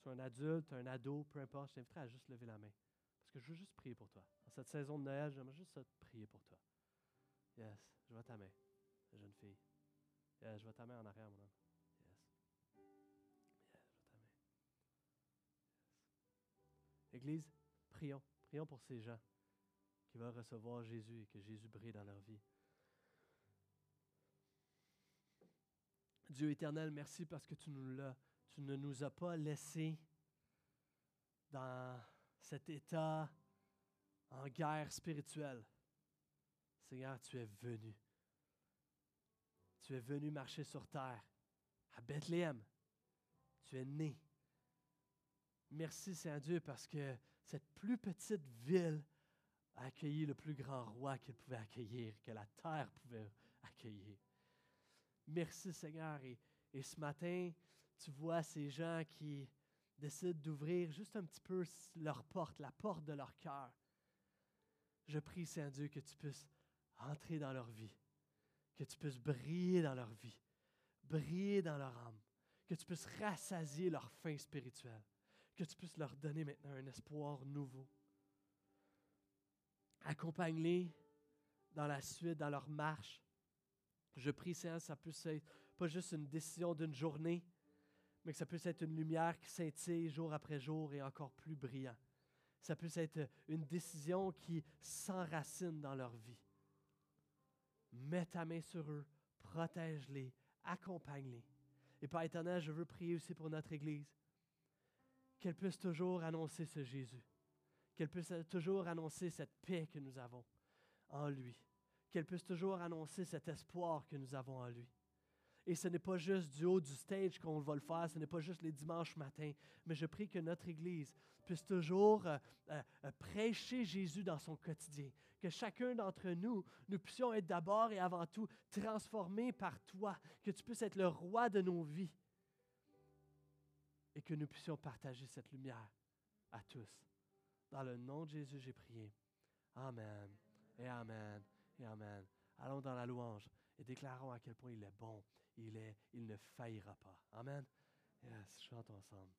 Speaker 1: Sois un adulte, un ado, peu importe, je t'inviterai à juste lever la main. Parce que je veux juste prier pour toi. Dans cette saison de Noël, j'aimerais juste prier pour toi. Yes, je vois ta main, jeune fille. Yes, je vois ta main en arrière, mon homme. Yes. Yes, je vois ta main. Église, prions. Prions pour ces gens qui veulent recevoir Jésus et que Jésus brille dans leur vie. Dieu éternel, merci parce que tu, nous l'as, tu ne nous as pas laissés dans cet état en guerre spirituelle. Seigneur, tu es venu. Tu es venu marcher sur terre à Bethléem. Tu es né. Merci, Saint Dieu, parce que cette plus petite ville a accueilli le plus grand roi qu'elle pouvait accueillir, que la terre pouvait accueillir. Merci, Seigneur. Et, et ce matin, tu vois ces gens qui décident d'ouvrir juste un petit peu leur porte, la porte de leur cœur. Je prie, Saint Dieu, que tu puisses entrer dans leur vie, que tu puisses briller dans leur vie, briller dans leur âme, que tu puisses rassasier leur faim spirituelle, que tu puisses leur donner maintenant un espoir nouveau. Accompagne-les dans la suite, dans leur marche. Je prie, Seigneur, ça puisse être pas juste une décision d'une journée, mais que ça puisse être une lumière qui scintille jour après jour et encore plus brillant. Ça puisse être une décision qui s'enracine dans leur vie. Mets ta main sur eux, protège-les, accompagne-les. Et Père éternel, je veux prier aussi pour notre Église, qu'elle puisse toujours annoncer ce Jésus, qu'elle puisse toujours annoncer cette paix que nous avons en lui, qu'elle puisse toujours annoncer cet espoir que nous avons en lui. Et ce n'est pas juste du haut du stage qu'on va le faire, ce n'est pas juste les dimanches matins, mais je prie que notre Église puisse toujours euh, euh, euh, prêcher Jésus dans son quotidien, que chacun d'entre nous, nous puissions être d'abord et avant tout transformés par toi, que tu puisses être le roi de nos vies et que nous puissions partager cette lumière à tous. Dans le nom de Jésus, j'ai prié. Amen et Amen et Amen. Allons dans la louange et déclarons à quel point il est bon il, est, il ne faillira pas. Amen. Yes, chantons ensemble.